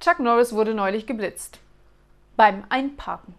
Chuck Norris wurde neulich geblitzt. Beim Einparken.